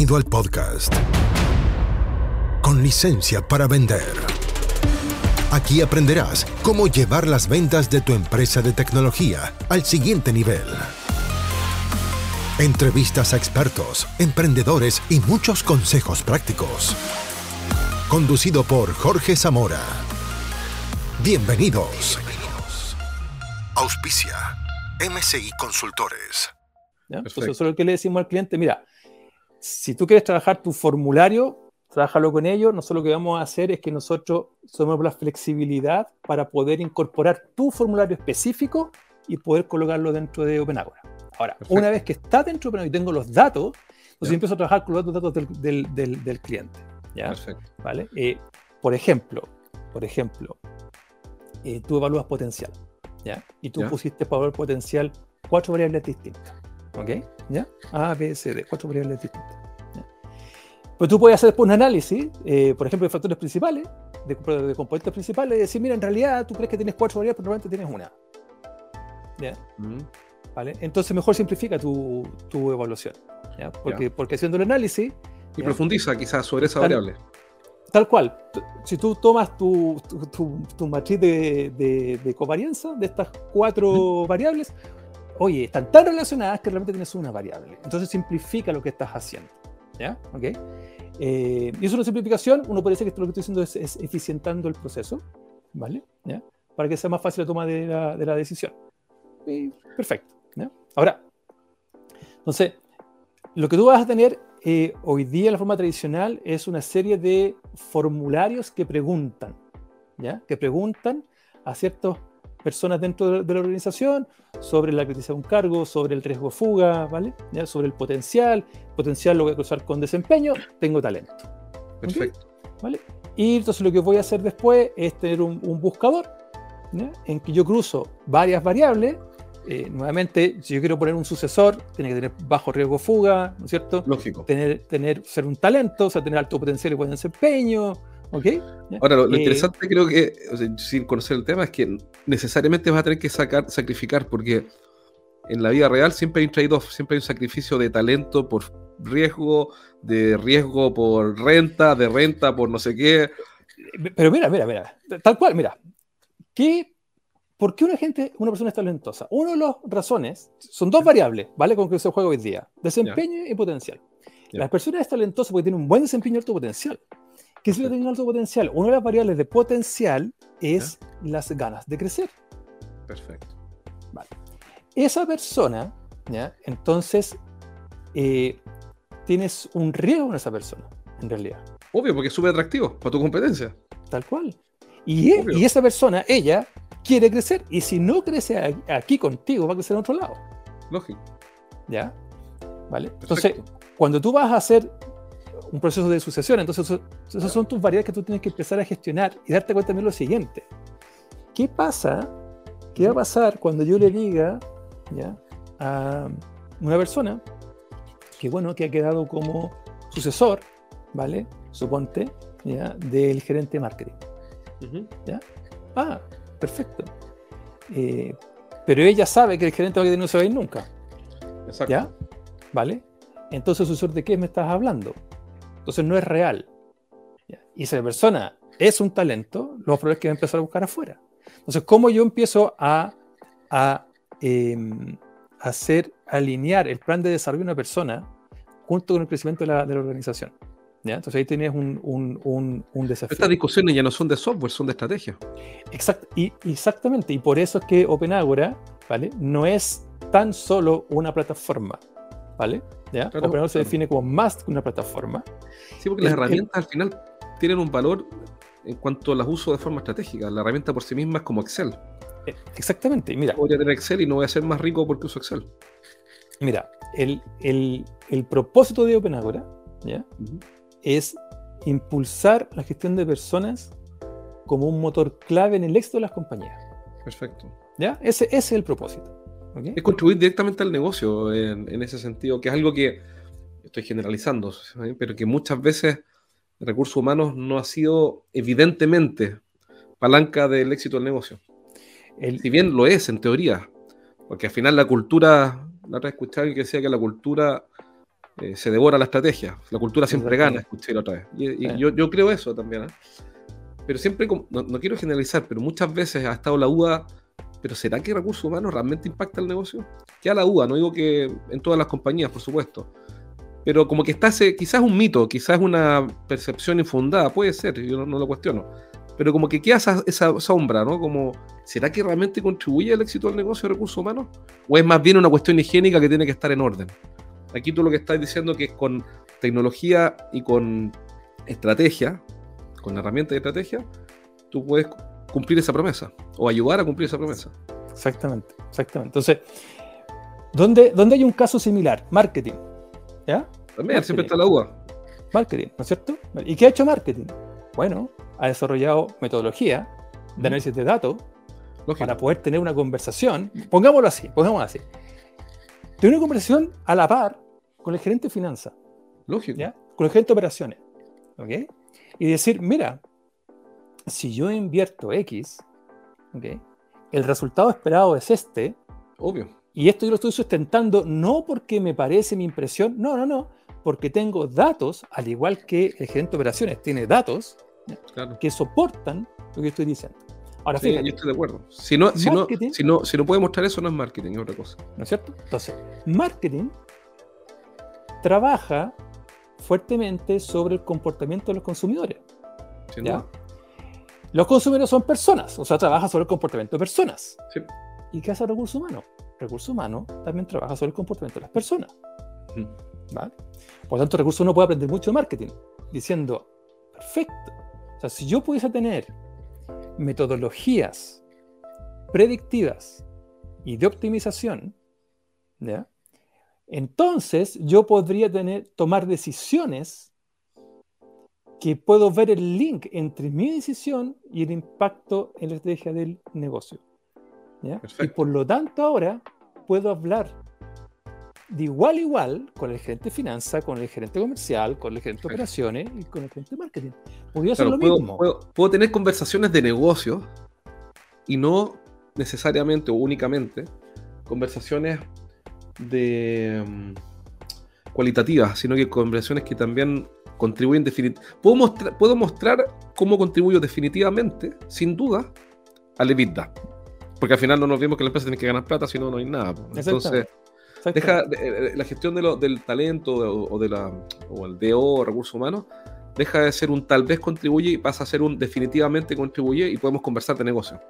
Bienvenido al podcast. Con licencia para vender. Aquí aprenderás cómo llevar las ventas de tu empresa de tecnología al siguiente nivel. Entrevistas a expertos, emprendedores y muchos consejos prácticos. Conducido por Jorge Zamora. Bienvenidos. Auspicia. MCI Consultores. ¿ya? Entonces, eso es lo que le decimos al cliente, mira, si tú quieres trabajar tu formulario, trabájalo con ellos, nosotros lo que vamos a hacer es que nosotros somos la flexibilidad para poder incorporar tu formulario específico y poder colocarlo dentro de OpenAgora. Ahora, Perfecto. una vez que está dentro de OpenAgora y tengo los datos, entonces Ya. empiezo a trabajar con los datos del, del- del- del cliente. ¿ya? Perfecto. ¿Vale? Eh, por ejemplo, por ejemplo, eh, tú evalúas potencial, ¿ya? Y tú pusiste para evaluar potencial cuatro variables distintas, ¿ok? ¿Ya? A, B, C, D, cuatro variables distintas. ¿ya? Pero tú puedes hacer después un análisis, eh, por ejemplo, de factores principales, de, de componentes principales, y decir, mira, en realidad tú crees que tienes cuatro variables, pero realmente tienes una. ¿ya? Mm, ¿Vale? Entonces mejor simplifica tu, tu evaluación, ¿ya? Porque, porque haciendo el análisis, Y Ya. profundiza quizás sobre esa Tal- variable. Tal cual. Si tú tomas tu, tu, tu- tu matriz de, de, de covarianza de estas cuatro variables, oye, están tan relacionadas que realmente tienes una variable. Entonces simplifica lo que estás haciendo. ¿Ya? ¿Ok? Eh, y es una simplificación, uno puede decir que esto lo que estoy diciendo es, es eficientando el proceso, ¿vale? ¿Ya? Para que sea más fácil la toma de la, de la decisión. Y perfecto. ¿ya? Ahora, entonces, lo que tú vas a tener eh, hoy día la forma tradicional es una serie de formularios que preguntan, ¿ya? Que preguntan a ciertas personas dentro de, la organización sobre la criticidad de un cargo, sobre el riesgo de fuga, ¿vale? ¿Ya? Sobre el potencial, potencial lo voy a cruzar con desempeño, tengo talento, Perfecto. ¿vale? Y entonces lo que voy a hacer después es tener un, un buscador ¿ya? en que yo cruzo varias variables. eh, nuevamente, si yo quiero poner un sucesor, tiene que tener bajo riesgo de fuga, ¿no es cierto? Lógico. tener, tener, ser un talento, o sea, tener alto potencial y buen desempeño, ¿ok? ¿Ya? Ahora, lo, lo Eh, interesante creo que, o sea, sin conocer el tema, es que necesariamente vas a tener que sacar, sacrificar, porque en la vida real siempre hay un trade-off, siempre hay un sacrificio de talento por riesgo, de riesgo por renta, de renta por no sé qué. Pero mira, mira, mira, tal cual, mira, ¿qué, ¿por qué una gente, una persona es talentosa? Una de las razones son dos variables, ¿vale? Con que se juega hoy día, desempeño y potencial. Ya. Las personas es talentosa porque tienen un buen desempeño y alto potencial. ¿Qué significa tener alto potencial? Una de las variables de potencial es las ganas de crecer. Perfecto. esa persona, ¿ya? entonces eh, tienes un riesgo en esa persona, en realidad, Obvio, porque es súper atractivo para tu competencia. tal cual. Y, e- y esa persona, ella, quiere crecer, y si no crece aquí contigo, va a crecer en otro lado, Lógico. ¿ya? ¿Vale? Entonces, cuando tú vas a hacer un proceso de sucesión, entonces eso- esas son tus variables que tú tienes que empezar a gestionar y darte cuenta también lo siguiente. ¿Qué pasa? ¿Qué va a pasar cuando yo le diga ¿ya? a una persona que, bueno, que ha quedado como sucesor, ¿vale? Suponte, ¿ya? Del gerente de marketing. Ujú. Ah, perfecto. Eh, pero ella sabe que el gerente de marketing no se va a ir nunca. Exacto. ¿Ya? ¿Vale? Entonces, ¿sucesor de qué me estás hablando? Entonces no es real. Y si la persona es un talento, lo más probable es que va a empezar a buscar afuera. Entonces, ¿cómo yo empiezo a, a em, hacer alinear el plan de desarrollo de una persona junto con el crecimiento de la, de la organización? ¿Ya? Entonces ahí tienes un, un, un, un desafío. Estas discusiones ya no son de software, son de estrategia. Exact- y, exactamente, y por eso es que OpenAgora, ¿vale? No es tan solo una plataforma, ¿vale? ¿Ya? Claro, se define como más que una plataforma. Sí, porque las el- herramientas al final tienen un valor en cuanto las uso de forma estratégica. La herramienta por sí misma es como Excel. Eh, Exactamente, mira, Podría tener Excel y no voy a ser más rico porque uso Excel. mira, el, el- el propósito de OpenAgora, ¿ya? Es impulsar la gestión de personas como un motor clave en el éxito de las compañías, Perfecto. ¿ya? Ese, ese es el propósito. Es contribuir directamente al negocio en, en ese sentido, que es algo que estoy generalizando, pero que muchas veces recursos humanos no ha sido evidentemente palanca del éxito del negocio. El- Si bien lo es en teoría, porque al final la cultura, la otra vez escuché a alguien que decía que la cultura eh, se devora la estrategia. La cultura siempre gana, escuché la otra vez. Y, yo, yo, creo eso también. ¿eh? Pero siempre, no, no, quiero generalizar, pero muchas veces ha estado la duda, pero ¿será que recursos humanos realmente impacta el negocio? Queda la duda, no digo que en todas las compañías, por supuesto. Pero como que está ese, quizás un mito, quizás una percepción infundada, puede ser, yo no, lo cuestiono. Pero como que queda esa, esa, sombra, ¿no? Como, ¿será que realmente contribuye al éxito del negocio de recursos humanos? ¿O es más bien una cuestión higiénica que tiene que estar en orden? Aquí tú lo que estás diciendo que con tecnología y con estrategia, con herramientas de estrategia, tú puedes cumplir esa promesa o ayudar a cumplir esa promesa. Exactamente, exactamente. Entonces, ¿dónde, dónde hay un caso similar? Marketing. ¿Ya? También, siempre está la UA. Marketing, ¿no es cierto? ¿Y qué ha hecho marketing? Bueno, ha desarrollado metodología de análisis de datos para poder tener una conversación. Pongámoslo así, pongámoslo así. Tener una conversación a la par con el gerente de finanzas. Lógico. ¿ya? Con el gerente de operaciones. ¿Ok? Y decir, mira, si yo invierto X, ¿okay? el resultado esperado es este. Obvio. Y esto yo lo estoy sustentando no porque me parece mi impresión, no, no, no, porque tengo datos, al igual que el gerente de operaciones tiene datos que soportan lo que estoy diciendo. Ahora, sí, yo estoy de acuerdo. Si no, si, no, si, no, si no puede mostrar eso, no es marketing, es otra cosa. ¿No es cierto? Entonces, marketing trabaja fuertemente sobre el comportamiento de los consumidores. ¿ya? Los consumidores son personas, o sea, trabaja sobre el comportamiento de personas. ¿Y qué hace el recurso humano? El recurso humano también trabaja sobre el comportamiento de las personas. ¿vale? Por lo tanto, el recurso humano puede aprender mucho de marketing, diciendo, perfecto. O sea, si yo pudiese tener metodologías predictivas y de optimización, ¿ya? entonces yo podría tener, tomar decisiones que puedo ver el link entre mi decisión y el impacto en la estrategia del negocio. Y por lo tanto ahora puedo hablar de igual a igual con el gerente de finanzas, con el gerente comercial, con el gerente de operaciones y con el gerente de marketing. Podría lo puedo, mismo. Puedo, tener conversaciones de negocio y no necesariamente o únicamente conversaciones de mm, cualitativas, sino que conversaciones que también contribuyen definitivamente. Puedo, mostrar, puedo mostrar cómo contribuyo definitivamente, sin duda, al EBITDA. Porque al final no nos vemos que la empresa tiene que ganar plata, si no, no hay nada. Entonces, deja eh, eh, la gestión del talento o, de la, o el DO, recursos humanos, deja de ser un tal vez contribuye y pasa a ser un definitivamente contribuye y podemos conversar de negocio.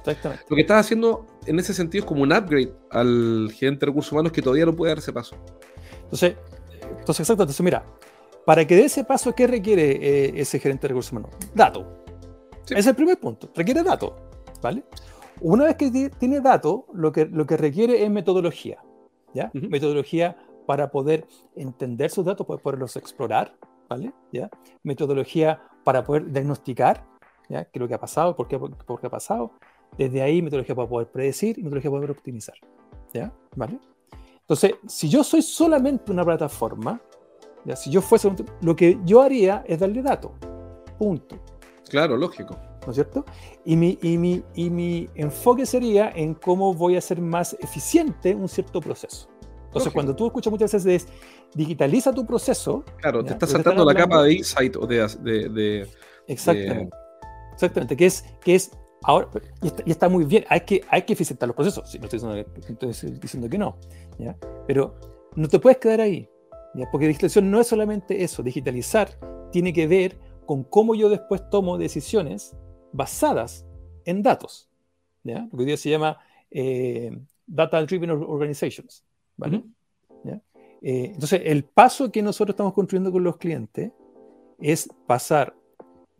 Exactamente. Lo que estás haciendo en ese sentido es como un upgrade al gerente de recursos humanos que todavía no puede dar ese paso. Entonces, entonces exacto. Entonces, mira, para que dé ese paso, ¿qué requiere eh, ese gerente de recursos humanos? Dato. Es el primer punto. Requiere dato. ¿Vale? Una vez que tiene dato, lo que, lo que requiere es metodología. ¿ya? Metodología para poder entender sus datos, para poderlos explorar. ¿vale? ¿Ya? Metodología para poder diagnosticar ¿ya? qué es lo que ha pasado, por qué, por qué ha pasado. Desde ahí, metodología para poder predecir y metodología para poder optimizar. ¿ya? ¿Vale? Entonces, si yo soy solamente una plataforma, si yo fuese, lo que yo haría es darle datos. Punto. Claro, lógico. ¿No es cierto? Y mi, y, mi, y mi enfoque sería en cómo voy a hacer más eficiente un cierto proceso. Entonces, cuando tú escuchas muchas veces es digitaliza tu proceso. Claro, te estás saltando la capa de insight o de. de, Exactamente. Exactamente. Que es, que es ahora, y está, muy bien, hay que, hay que eficientar los procesos. no estoy diciendo, que no. ¿ya? Pero no te puedes quedar ahí. Porque digitalización no es solamente eso, digitalizar tiene que ver con cómo yo después tomo decisiones basadas en datos. ¿ya? Lo que hoy día se llama eh, Data Driven Organizations. ¿vale? Eh, entonces, el paso que nosotros estamos construyendo con los clientes es pasar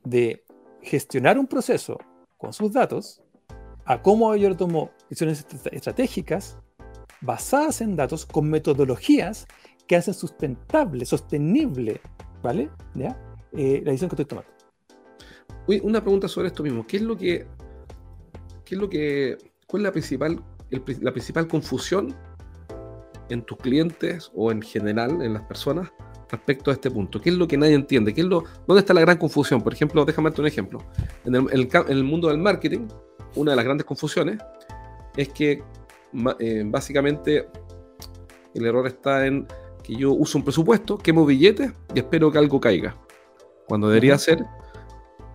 de gestionar un proceso con sus datos a cómo yo tomo decisiones estratégicas basadas en datos con metodologías que hacen sustentable, sostenible, ¿vale? Eh, la decisión que estoy tomando. Uy, una pregunta sobre esto mismo. ¿Qué es lo que, qué es lo que, cuál es la principal, la principal confusión en tus clientes o en general en las personas respecto a este punto? ¿Qué es lo que nadie entiende? ¿Qué es lo, ¿Dónde está la gran confusión? Por ejemplo, déjame darte un ejemplo. En el, en el mundo del marketing, una de las grandes confusiones es que eh, básicamente el error está en que yo uso un presupuesto, quemo billetes y espero que algo caiga. Cuando debería ser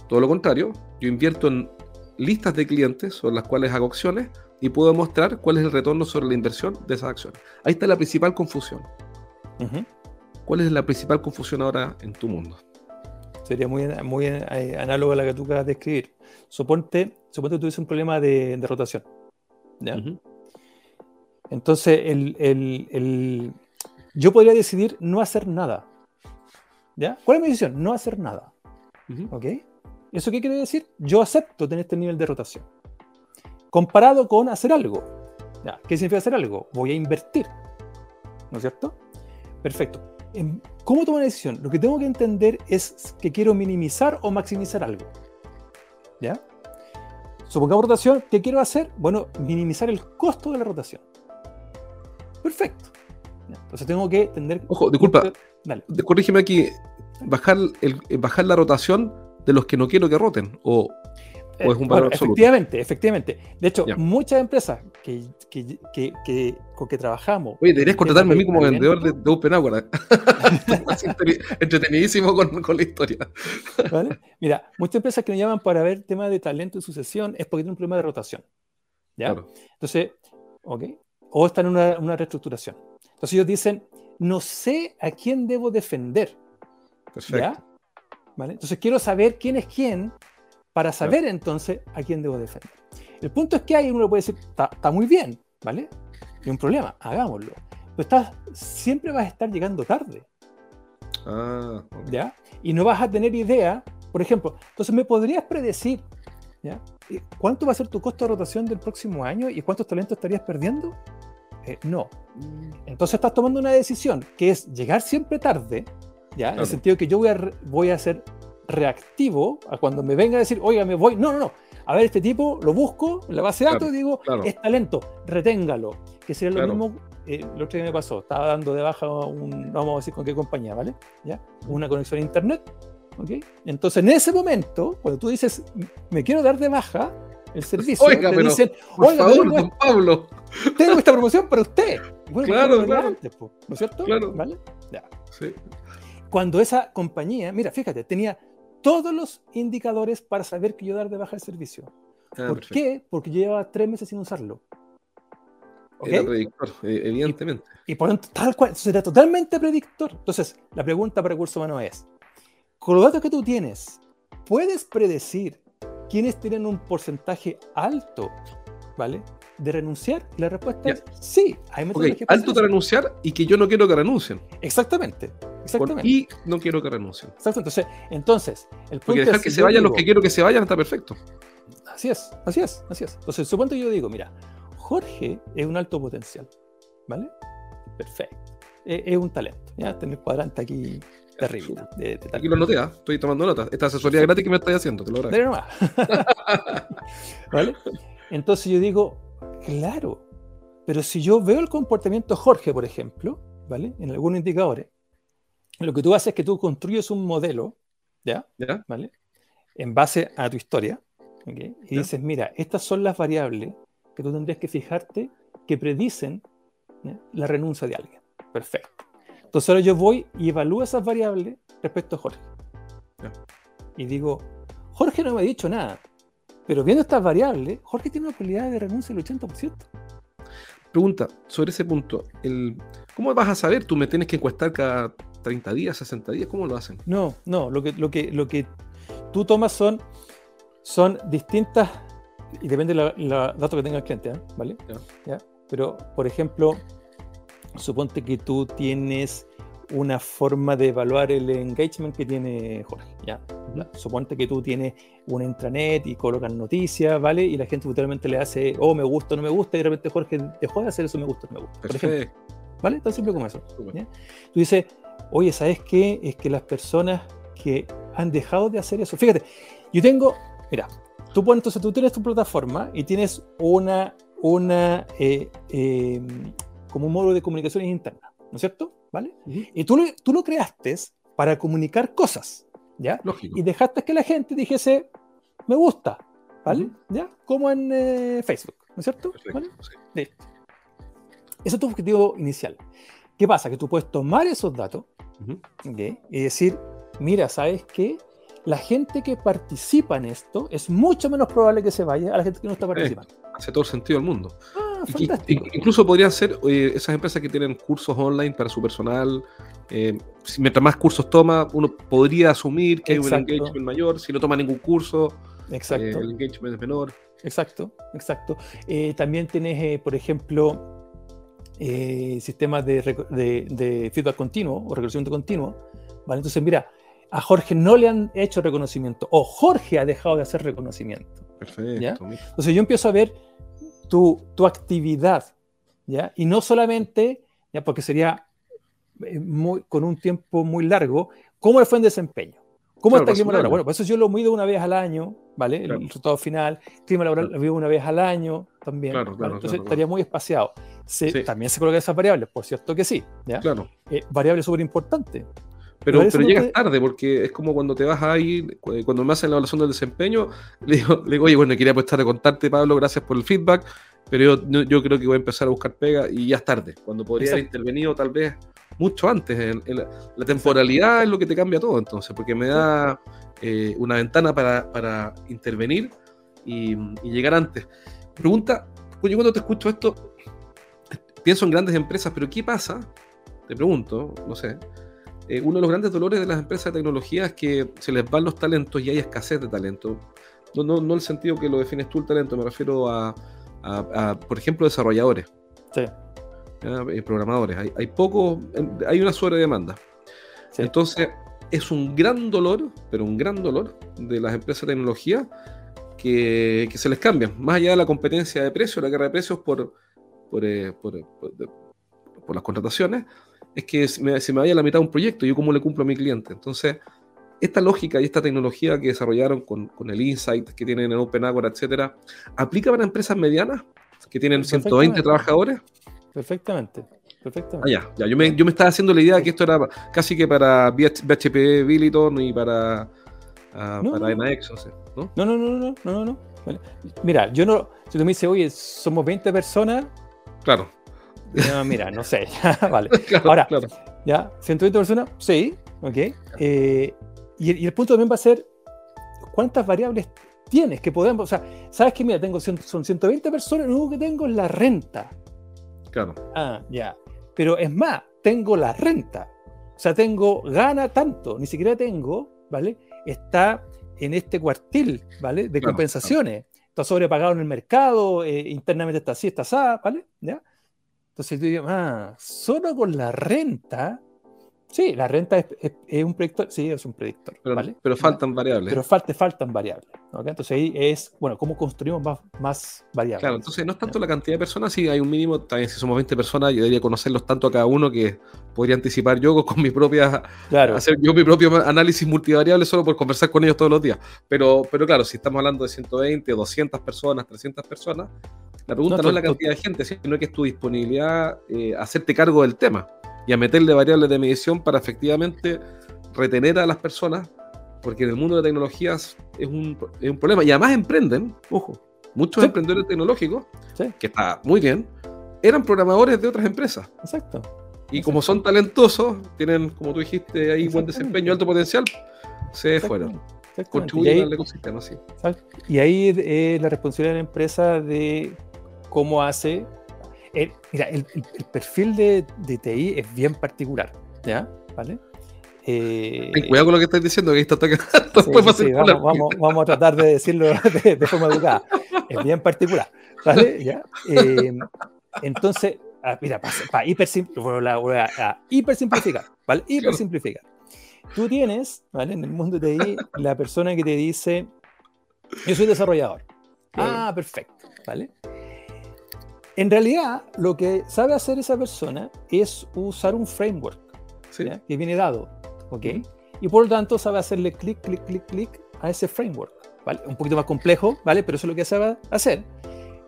todo lo contrario, yo invierto en listas de clientes sobre las cuales hago acciones y puedo mostrar cuál es el retorno sobre la inversión de esas acciones. Ahí está la principal confusión. ¿Cuál es la principal confusión ahora en tu mundo? Sería muy, muy eh, análogo a la que tú acabas de escribir. Suponte, suponte que tuviese un problema de, rotación. Entonces, el, yo podría decidir no hacer nada. ¿Ya? ¿Cuál es mi decisión? No hacer nada. ¿Ok? ¿Eso qué quiere decir? Yo acepto tener este nivel de rotación. Comparado con hacer algo. ¿Ya? ¿Qué significa hacer algo? Voy a invertir. ¿No es cierto? Perfecto. ¿Cómo tomo una decisión? Lo que tengo que entender es que quiero minimizar o maximizar algo. ¿Ya? Supongamos rotación, ¿qué quiero hacer? Bueno, minimizar el costo de la rotación. Perfecto. Entonces tengo que entender. Ojo, disculpa. Dale. Corrígeme aquí. Bajar, el, bajar la rotación de los que no quiero que roten. O es un valor Efectivamente, efectivamente. De hecho, muchas empresas que, que, con que trabajamos. Oye, deberías contratarme a mí como vendedor de, de Open Entretenidísimo con, con, la historia. Mira, muchas empresas que nos llaman para ver temas de talento y sucesión es porque tienen un problema de rotación. ¿Ya? Entonces, ok. O están en una, una reestructuración. Entonces ellos dicen, no sé a quién debo defender. Perfecto. ¿Ya? ¿Vale? Entonces quiero saber quién es quién para saber entonces a quién debo defender. El punto es que ahí uno puede decir, está muy bien, ¿vale? No hay un problema, hagámoslo. Pero estás, siempre vas a estar llegando tarde. Ah, ¿Ya? Y no vas a tener idea, por ejemplo, entonces me podrías predecir, ¿ya? ¿Cuánto va a ser tu costo de rotación del próximo año y cuántos talentos estarías perdiendo? Eh, no. Mm. Entonces estás tomando una decisión que es llegar siempre tarde, ¿ya? En el sentido que yo voy a, voy a ser reactivo a cuando me venga a decir, oiga, me voy. No, no, no. A ver, este tipo lo busco en la base de datos y digo, es talento, reténgalo. Que sería lo mismo, eh, lo otro día me pasó. Estaba dando de baja un, vamos a decir con qué compañía, ¿vale? ¿Ya? Una conexión a internet. ¿ok? Entonces, en ese momento, cuando tú dices, me quiero dar de baja, el servicio, oiga, te pero, dicen, oiga, favor, don Pablo. Tengo esta promoción para usted. claro, claro. ¿No es cierto? Claro. ¿Vale? Ya. Sí. Cuando esa compañía, mira, fíjate, tenía todos los indicadores para saber que yo dar de baja el servicio. Ah, ¿Por qué? Porque yo llevaba tres meses sin usarlo. Era predictor, e, evidentemente. Y, por lo tanto, tal cual, será totalmente predictor. Entonces, la pregunta para recursos humanos es, con los datos que tú tienes, ¿puedes predecir quiénes tienen un porcentaje alto, ¿vale? De renunciar? La respuesta es sí. Hay okay. Alto de renunciar y que yo no quiero que renuncien. Exactamente. Exactamente. y no quiero que renuncien. Exacto. Entonces, entonces el punto Porque dejar que se vayan los que quiero que se vayan está perfecto. Así es, así es, así es. Entonces, supongo que yo digo, mira, Jorge es un alto potencial, ¿vale? Perfecto. Es, un talento, ¿ya? Tener cuadrante aquí terrible. aquí lo noté, ¿ah? estoy tomando notas. Esta asesoría gratis que me estoy haciendo, te lo agradezco. ¿Vale? Entonces yo digo, claro, pero si yo veo el comportamiento de Jorge, por ejemplo, ¿vale? En algunos indicadores, lo que tú haces es que tú construyes un modelo, ¿ya? ¿Vale? En base a tu historia, y dices, mira, estas son las variables que tú tendrías que fijarte que predicen la renuncia de alguien. Perfecto. Entonces ahora yo voy y evalúo esas variables respecto a Jorge. Y digo, Jorge no me ha dicho nada, pero viendo estas variables, Jorge tiene una probabilidad de renuncia del 80%. Pregunta, sobre ese punto, el, ¿cómo vas a saber? Tú me tienes que encuestar cada 30 días, 60 días, ¿cómo lo hacen? No, no, lo que, lo que, lo que tú tomas son, son distintas, y depende de los datos que tenga el cliente, ¿eh? ¿vale? Ya. Pero, por ejemplo, suponte que tú tienes una forma de evaluar el engagement que tiene Jorge. ¿ya? Suponte que tú tienes un intranet y colocas noticias, ¿vale? Y la gente totalmente le hace, oh, me gusta, no me gusta, y de repente Jorge dejó de hacer eso, me gusta, no me gusta. Por ejemplo, ¿Vale? Tan simple como eso. Tú dices, oye, ¿sabes qué? Es que las personas que han dejado de hacer eso, fíjate, yo tengo, mira, tú, entonces tú tienes tu plataforma y tienes una, una eh, em, como un módulo de comunicaciones interna, ¿no es cierto? ¿Vale? Y tú, tú lo creaste para comunicar cosas, ¿ya? Lógico. Y dejaste que la gente dijese, me gusta, ¿vale? ¿Ya? Como en eh, Facebook, ¿no es cierto? ¿Vale? Ese es tu objetivo inicial. ¿Qué pasa? Que tú puedes tomar esos datos Ujú. ¿ok? y decir, mira, ¿sabes qué? La gente que participa en esto es mucho menos probable que se vaya a la gente que no está participando. Hace todo el sentido del mundo. Ah, Fantástico. incluso podrían ser eh, esas empresas que tienen cursos online para su personal. eh, si mientras más cursos toma, uno podría asumir que hay un Exacto. engagement mayor. Si no toma ningún curso, eh, Exacto. el engagement es menor. Exacto, exacto. Eh, también tienes, eh, por ejemplo, eh, sistemas de, reco- de- de feedback continuo o reconocimiento continuo. ¿vale? Entonces, mira, a Jorge no le han hecho reconocimiento o Jorge ha dejado de hacer reconocimiento. Perfecto. Entonces, yo empiezo a ver tu, tu actividad, ¿ya? Y no solamente, ¿ya? Porque sería eh, muy, con un tiempo muy largo, ¿cómo fue en desempeño? ¿Cómo Claro, está el clima laboral? Bueno, pues eso yo lo mido una vez al año, ¿vale? Claro. El resultado final. Clima laboral Claro. lo mido una vez al año también. Claro, ¿vale? Entonces estaría muy espaciado. Se- Sí. También se colocan esas variables, por cierto que sí. ¿ya? Claro. Eh, variable súper importante. Pero, Pero no llegas tarde, porque es como cuando te vas a ir, cu- cuando me hacen la evaluación del desempeño, le digo, le digo oye, bueno, quería aprovechar de contarte, Pablo, gracias por el feedback, pero yo, yo- creo que voy a empezar a buscar pega y ya es tarde, cuando podría haber intervenido tal vez mucho antes. en- en la, la temporalidad es lo que te cambia todo, entonces, porque me da eh, una ventana para, para intervenir y, y llegar antes. Pregunta, yo cuando te escucho esto, pienso en grandes empresas, pero ¿qué pasa? Te pregunto, no sé. Eh, uno de los grandes dolores de las empresas de tecnología es que se les van los talentos y hay escasez de talento. No, no, no el sentido que lo defines tú el talento, me refiero a, a- a, por ejemplo, desarrolladores, Sí. Eh, programadores. Hay, hay poco, hay una sobredemanda. sí. Entonces, es un gran dolor, pero un gran dolor de las empresas de tecnología que, que se les cambian. Más allá de la competencia de precios, la guerra de precios por, por, eh, por, por- de- por las contrataciones, es que se me, se me vaya la mitad de un proyecto, yo cómo le cumplo a mi cliente. Entonces, esta lógica y esta tecnología que desarrollaron con, con el Insight que tienen en OpenAgora, etcétera, ¿aplica para empresas medianas que tienen 120 Perfectamente. trabajadores? Perfectamente. Ah, Perfectamente. ya, ya. Yo, me, yo me estaba haciendo la idea de que esto era casi que para BH BHP Billiton y para, ah, No, para no. No sé, ¿no? No, no, no, no, no, no, no. Vale. Mira, yo no, si tú me dices, oye, somos 20 personas, Claro. No, mira, no sé, vale. claro, Ahora, claro. ¿Ya? ¿120 personas? Sí, ok. Eh, y, y el punto también va a ser, ¿cuántas variables tienes que podemos? O sea, ¿sabes que Mira, tengo, cien- son 120 personas, lo único que tengo es la renta. claro. Ah, ya. Pero es más, tengo la renta. O sea, tengo, gana tanto, ni siquiera tengo, ¿vale? Está en este cuartil, ¿vale? De Claro, compensaciones. Está sobrepagado en el mercado, eh, internamente está así, está así, ¿vale? ¿Ya? Entonces tú dices, ah, solo con la renta. Sí, la renta es, es- es un predictor, sí, es un predictor, Pero, ¿vale? pero ¿Ya? faltan variables. Pero falta, faltan variables. Entonces ahí es, bueno, ¿cómo construimos más, más variables? Claro, entonces no es tanto la cantidad de personas, si hay un mínimo, también si somos 20 personas, yo debería conocerlos tanto a cada uno que podría anticipar yo con mi propia, Claro, hacer yo mi propio análisis multivariable solo por conversar con ellos todos los días. Pero, pero claro, si estamos hablando de 120, 200 personas, 300 personas, la pregunta No, no, es la cantidad de gente, sino que es tu disponibilidad eh, a hacerte cargo del tema y a meterle variables de medición para efectivamente retener a las personas, porque en el mundo de tecnologías es un, es un problema. Y además emprenden, ojo, muchos Sí. emprendedores tecnológicos, Sí. que está muy bien, eran programadores de otras empresas. exacto. Y como son talentosos, tienen, como tú dijiste, ahí buen desempeño, alto potencial, se fueron. Contribuyen ahí- al ecosistema, sí. Exacto. Y ahí es la responsabilidad de la empresa de cómo hace. El- mira, el, el- el perfil de, de TI es bien particular, ¿ya? ¿Vale? Eh, Ten cuidado con lo que estás diciendo, que ahí está atacando. sí, sí, vamos, vamos, vamos a tratar de decirlo de, de forma educada. Es bien particular, ¿vale? ¿Ya? Eh, entonces, ah, mira, para hipersimplificar, ¿vale? Hipersimplificar. Tú tienes, ¿vale? En el mundo de TI, la persona que te dice, yo soy desarrollador. Ah, perfecto, ¿vale? En realidad, lo que sabe hacer esa persona es usar un framework Sí. que viene dado, ¿ok? Y por lo tanto sabe hacerle clic, clic, clic, clic a ese framework, ¿vale? Un poquito más complejo, ¿vale? Pero eso es lo que sabe hacer.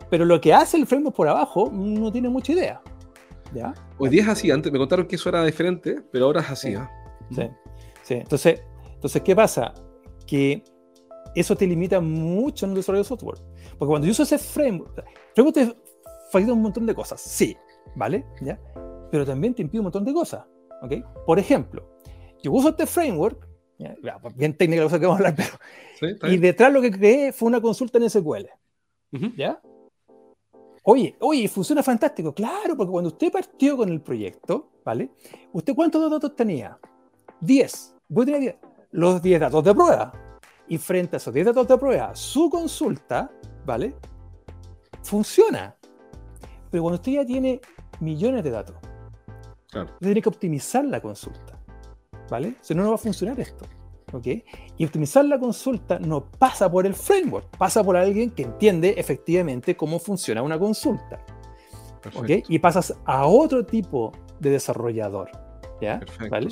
Pero lo que hace el framework por abajo no tiene mucha idea, ¿ya? Hoy día es así, antes me contaron que eso era diferente, pero ahora es así. Sí. ¿ah? Sí, sí. Entonces, entonces, ¿qué pasa? Que eso te limita mucho en el desarrollo de software. Porque cuando yo uso ese framework, framework facilita un montón de cosas, sí, ¿vale? ¿Ya? pero también te impide un montón de cosas. ¿ok? Por ejemplo, yo uso este framework, bien técnica la cosa que vamos a hablar, pero. y detrás lo que creé fue una consulta en SQL. ¿Ya? Oye, oye, funciona fantástico. Claro, porque cuando usted partió con el proyecto, ¿vale? ¿Usted cuántos datos tenía? 10. Voy a tener 10. Los 10 datos de prueba. Y frente a esos 10 datos de prueba, su consulta, ¿vale? Funciona. Pero cuando usted ya tiene millones de datos, claro. usted tiene que optimizar la consulta, ¿vale? Si no, no va a funcionar esto. ¿ok? Y optimizar la consulta no pasa por el framework, pasa por alguien que entiende efectivamente cómo funciona una consulta. ¿ok? Y pasas a otro tipo de desarrollador, ¿ya? ¿Vale?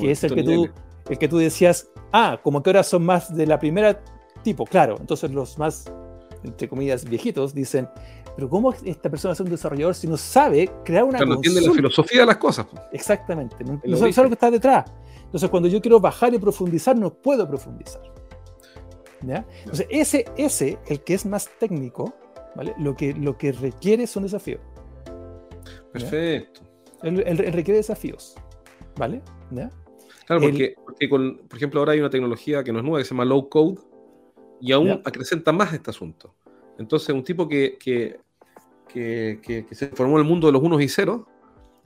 Que es el que, tú, el que tú decías, ah, como que ahora son más de la primera tipo, claro, entonces los más, entre comillas, viejitos dicen, pero ¿cómo esta persona es un desarrollador si no sabe crear una consulta? No entiende la filosofía de las cosas. Exactamente, no, no sabe lo que está detrás. Entonces, cuando yo quiero bajar y profundizar, no puedo profundizar. Entonces, ese, ese, el que es más técnico, ¿vale? lo, que, lo que requiere son desafíos. Perfecto. Él, requiere desafíos. ¿Vale? Claro, porque, por ejemplo, ahora hay una tecnología que no es nueva, que se llama low code, y aún acrecenta más este asunto. Entonces, un tipo que, que, que, se formó en el mundo de los unos y ceros,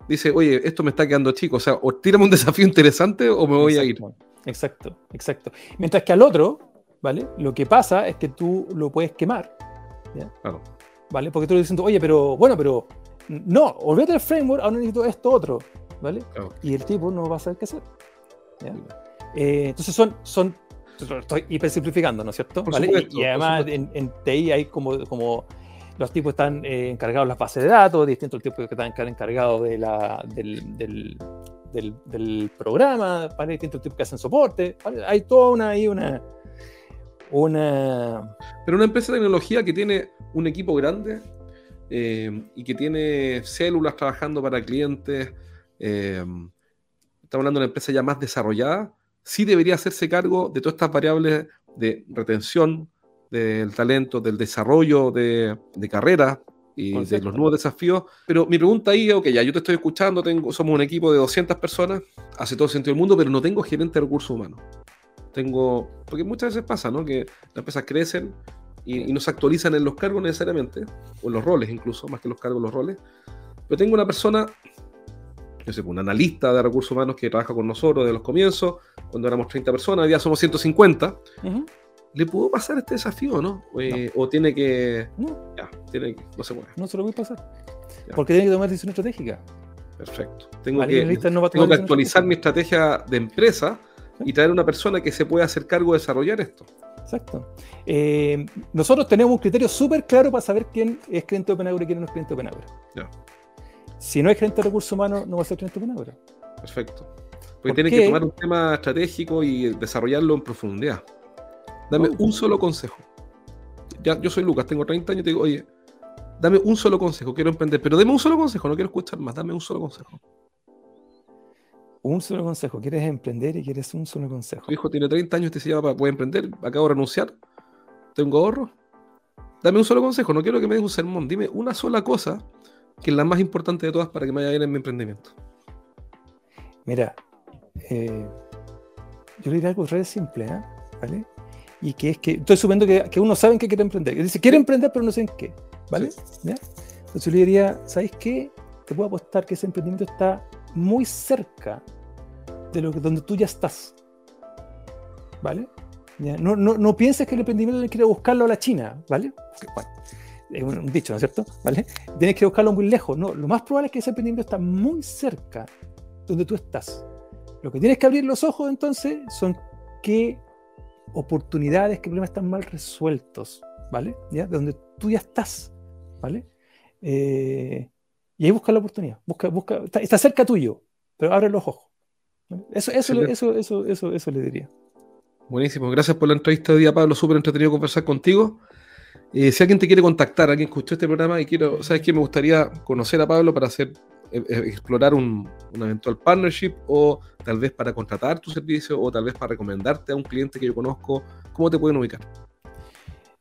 dice, oye, esto me está quedando chico, o sea, o tírame un desafío interesante o me voy a ir. Exacto, exacto. Mientras que al otro, ¿vale? Lo que pasa es que tú lo puedes quemar. Claro. ¿Vale? Porque tú le dices, oye, pero, bueno, pero, no, olvídate del framework, ahora necesito esto otro, ¿vale? Y el tipo no va a saber qué hacer. Eh, entonces son, son, estoy hiper simplificando, ¿no es cierto? ¿Vale? y, además en, en, TI hay como, como los tipos están eh, encargados de las bases de datos, distintos tipos que están encargados de la, del, del, del, programa, ¿vale? distintos tipos que hacen soporte. Hay toda una, ahí una, una... Pero una empresa de tecnología que tiene un equipo grande eh, y que tiene células trabajando para clientes, eh, estamos hablando de una empresa ya más desarrollada, sí debería hacerse cargo de todas estas variables de retención, del talento, del desarrollo de, de carrera y de los nuevos desafíos. Pero mi pregunta ahí es, ok, ya yo te estoy escuchando, tengo, somos un equipo de 200 personas, hace todo el sentido del mundo, pero no tengo gerente de recursos humanos. Tengo, porque muchas veces pasa, ¿no? Que las empresas crecen y, no se actualizan en los cargos necesariamente, o en los roles incluso, más que los cargos, los roles. Pero tengo una persona, yo sé, un analista de recursos humanos que trabaja con nosotros desde los comienzos, cuando éramos 30 personas, hoy día somos 150. Uh ¿le puedo pasar este desafío no? Eh, ¿O tiene que.? No. Ya, tiene que, no se puede. No se lo a pasar. Porque tiene que tomar decisión estratégica. Perfecto. Tengo que, tengo que actualizar mi estrategia de empresa y traer una persona que se pueda hacer cargo de desarrollar esto. Exacto. Eh, nosotros tenemos un criterio súper claro para saber quién es cliente de OpenAgro y quién no es cliente de OpenAgro. Ya. Si no es cliente de recursos humanos, no va a ser cliente de OpenAgro. Perfecto. Porque tiene que tomar un tema estratégico y desarrollarlo en profundidad. Dame un solo consejo. Ya, yo soy Lucas, tengo 30 años y te digo, oye, dame un solo consejo, quiero emprender, pero dame un solo consejo, no quiero escuchar más, dame un solo consejo. Un solo consejo, quieres emprender y quieres un solo consejo. Tu hijo tiene 30 años, te se llama para poder emprender, acabo de renunciar, tengo ahorro. Dame un solo consejo, no quiero que me des un sermón, dime una sola cosa que es la más importante de todas para que me vaya bien en mi emprendimiento. Mira, eh, yo le diré algo re simple, ¿eh? ¿vale? y que es que estoy suponiendo que, que uno sabe en qué quiere emprender. Dice, quiere emprender, pero no sé en qué. ¿Vale? Entonces yo le diría, ¿sabes qué? Te puedo apostar que ese emprendimiento está muy cerca de lo que, donde tú ya estás. ¿Vale? No, no, no, pienses que el emprendimiento tienes que ir a buscarlo a la China, ¿vale? Es un, dicho, ¿no es cierto? ¿Vale? Tienes que buscarlo muy lejos. No, lo más probable es que ese emprendimiento está muy cerca donde tú estás. Lo que tienes que abrir los ojos entonces son qué oportunidades, qué problemas están mal resueltos, ¿vale? ¿Ya? De donde tú ya estás, ¿vale? Eh, y ahí busca la oportunidad, busca, busca, está, cerca tuyo, pero abre los ojos. Eso, eso, eso, eso, eso, eso le diría. Buenísimo, gracias por la entrevista de día, Pablo. Súper entretenido conversar contigo. Eh, si alguien te quiere contactar, alguien escuchó este programa y quiero, ¿sabes qué? Me gustaría conocer a Pablo para hacer eh, eh, explorar un, eventual partnership o tal vez para contratar tu servicio o tal vez para recomendarte a un cliente que yo conozco, ¿cómo te pueden ubicar?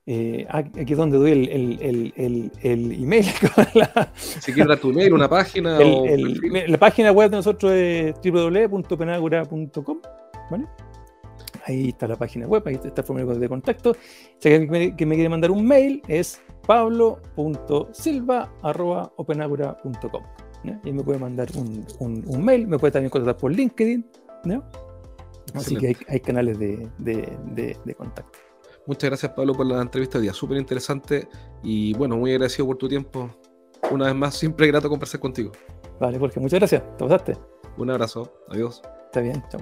Eh, aquí es donde doy el, email. si quieres dar tu email, una página. la página web de nosotros es www.penagura.com. Ahí está la página web, ahí está el formulario de contacto. Si alguien que me, quiere mandar un mail es pablo.silva.openagura.com. Y me puede mandar un, mail, me puede también contactar por LinkedIn. Así que hay, canales de contacto. Muchas gracias, Pablo, por la entrevista de día. Súper interesante y bueno, muy agradecido por tu tiempo. Una vez más, siempre grato conversar contigo. Vale, Jorge, muchas gracias. Te pasaste. Un abrazo. Adiós. Está bien, chao.